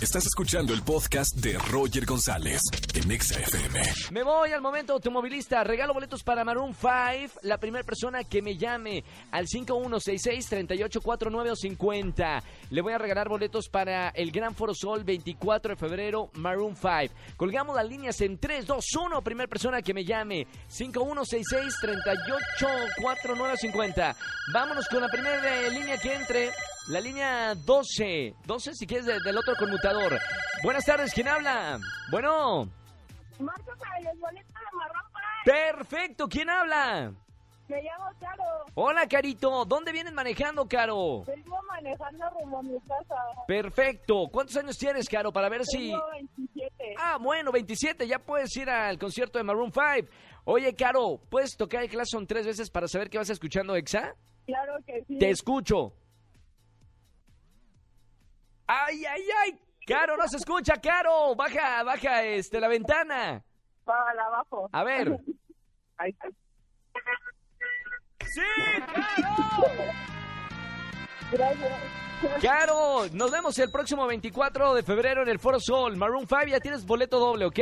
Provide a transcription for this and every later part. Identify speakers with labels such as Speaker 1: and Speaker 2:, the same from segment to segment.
Speaker 1: Estás escuchando el podcast de Roger González en Exa FM.
Speaker 2: Me voy al momento automovilista. Regalo boletos para Maroon 5. La primera persona que me llame al 5166-3849 o 50. Le voy a regalar boletos para el Gran Foro Sol 24 de febrero, Maroon 5. Colgamos las líneas en 3, 2, 1. Primera persona que me llame 5166-3849 o 50. Vámonos con la primera línea que entre. La línea 12. 12 si quieres de- del otro conmutador. Buenas tardes, ¿quién habla? Bueno.
Speaker 3: Marco para los boletos de Marrón
Speaker 2: Perfecto, ¿quién habla?
Speaker 3: Me llamo Caro.
Speaker 2: Hola, Carito. ¿Dónde vienes manejando, Caro?
Speaker 3: Vengo manejando rumbo a mi casa.
Speaker 2: Perfecto. ¿Cuántos años tienes, Caro? Para ver si...
Speaker 3: Tengo 27.
Speaker 2: Ah, bueno, 27. Ya puedes ir al concierto de Maroon 5. Oye, Caro, ¿puedes tocar el Claxon tres veces para saber que vas escuchando Exa?
Speaker 3: Claro que sí.
Speaker 2: Te escucho. ¡Ay, ay, ay! Caro, no se escucha, Caro. Baja, baja este, la ventana.
Speaker 3: Para abajo.
Speaker 2: A ver.
Speaker 3: Ahí está.
Speaker 2: ¡Sí, Caro!
Speaker 3: Gracias.
Speaker 2: Caro, nos vemos el próximo 24 de febrero en el Foro Sol. Maroon 5, ya tienes boleto doble, ¿ok?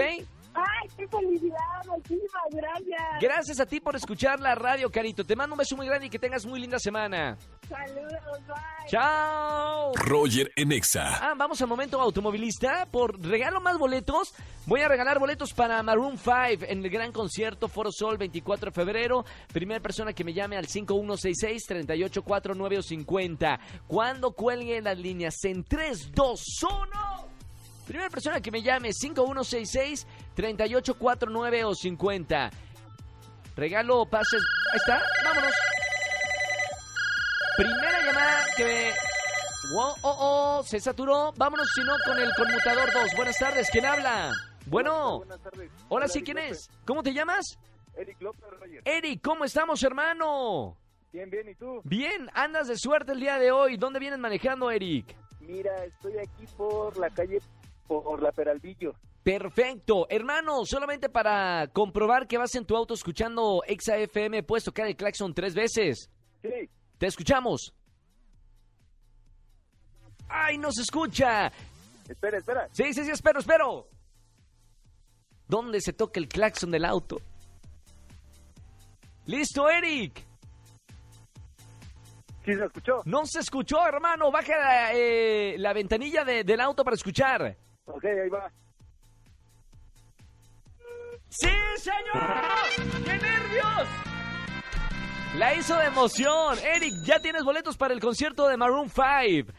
Speaker 3: Ay, qué felicidad. Muchísimas gracias.
Speaker 2: Gracias a ti por escuchar la radio, Carito. Te mando un beso muy grande y que tengas muy linda semana.
Speaker 3: Saludos. Bye.
Speaker 2: ¡Chao!
Speaker 1: Roger en Exa.
Speaker 2: Ah, vamos al momento automovilista. Por regalo más boletos, voy a regalar boletos para Maroon 5 en el gran concierto Foro Sol 24 de febrero. Primera persona que me llame al 5166-3849 o 50. Cuando cuelgue las líneas en 3, 2, 1. Primera persona que me llame 5166-3849 o 50. Regalo pases. Ahí está, vámonos. Primera llamada que me... Wow, oh, oh, se saturó. Vámonos, si no, con el conmutador 2. Buenas tardes, ¿quién habla? Bueno,
Speaker 4: Buenas tardes.
Speaker 2: ahora sí, ¿quién es? ¿Cómo te llamas?
Speaker 4: Eric López.
Speaker 2: Eric, ¿cómo estamos, hermano?
Speaker 4: Bien, bien, ¿y tú?
Speaker 2: Bien, andas de suerte el día de hoy. ¿Dónde vienes manejando, Eric?
Speaker 4: Mira, estoy aquí por la calle, por la Peralvillo.
Speaker 2: Perfecto. Hermano, solamente para comprobar que vas en tu auto escuchando Exa FM, puedes tocar el claxon tres veces.
Speaker 4: Sí,
Speaker 2: Te escuchamos. ¡Ay, no se escucha!
Speaker 4: espera, espera.
Speaker 2: Sí, sí, sí, espero, espero. ¿Dónde se toca el claxon del auto? ¡Listo, Eric!
Speaker 4: ¿Sí se escuchó?
Speaker 2: No se escuchó, hermano. Baja la, eh, la ventanilla de- del auto para escuchar.
Speaker 4: Ok, ahí va.
Speaker 2: ¡Sí, señor! ¡Qué nervios! La hizo de emoción. Eric, ya tienes boletos para el concierto de Maroon 5.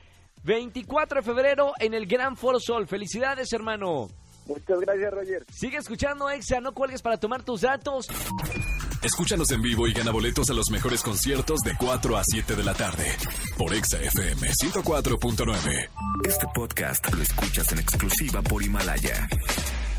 Speaker 2: 24 de febrero en el Gran Foro Sol. Felicidades, hermano.
Speaker 4: Muchas gracias, Roger.
Speaker 2: Sigue escuchando, Exa. No cuelgues para tomar tus datos.
Speaker 1: Escúchanos en vivo y gana boletos a los mejores conciertos de 4 a 7 de la tarde por Exa FM 104.9.
Speaker 5: Este podcast lo escuchas en exclusiva por Himalaya.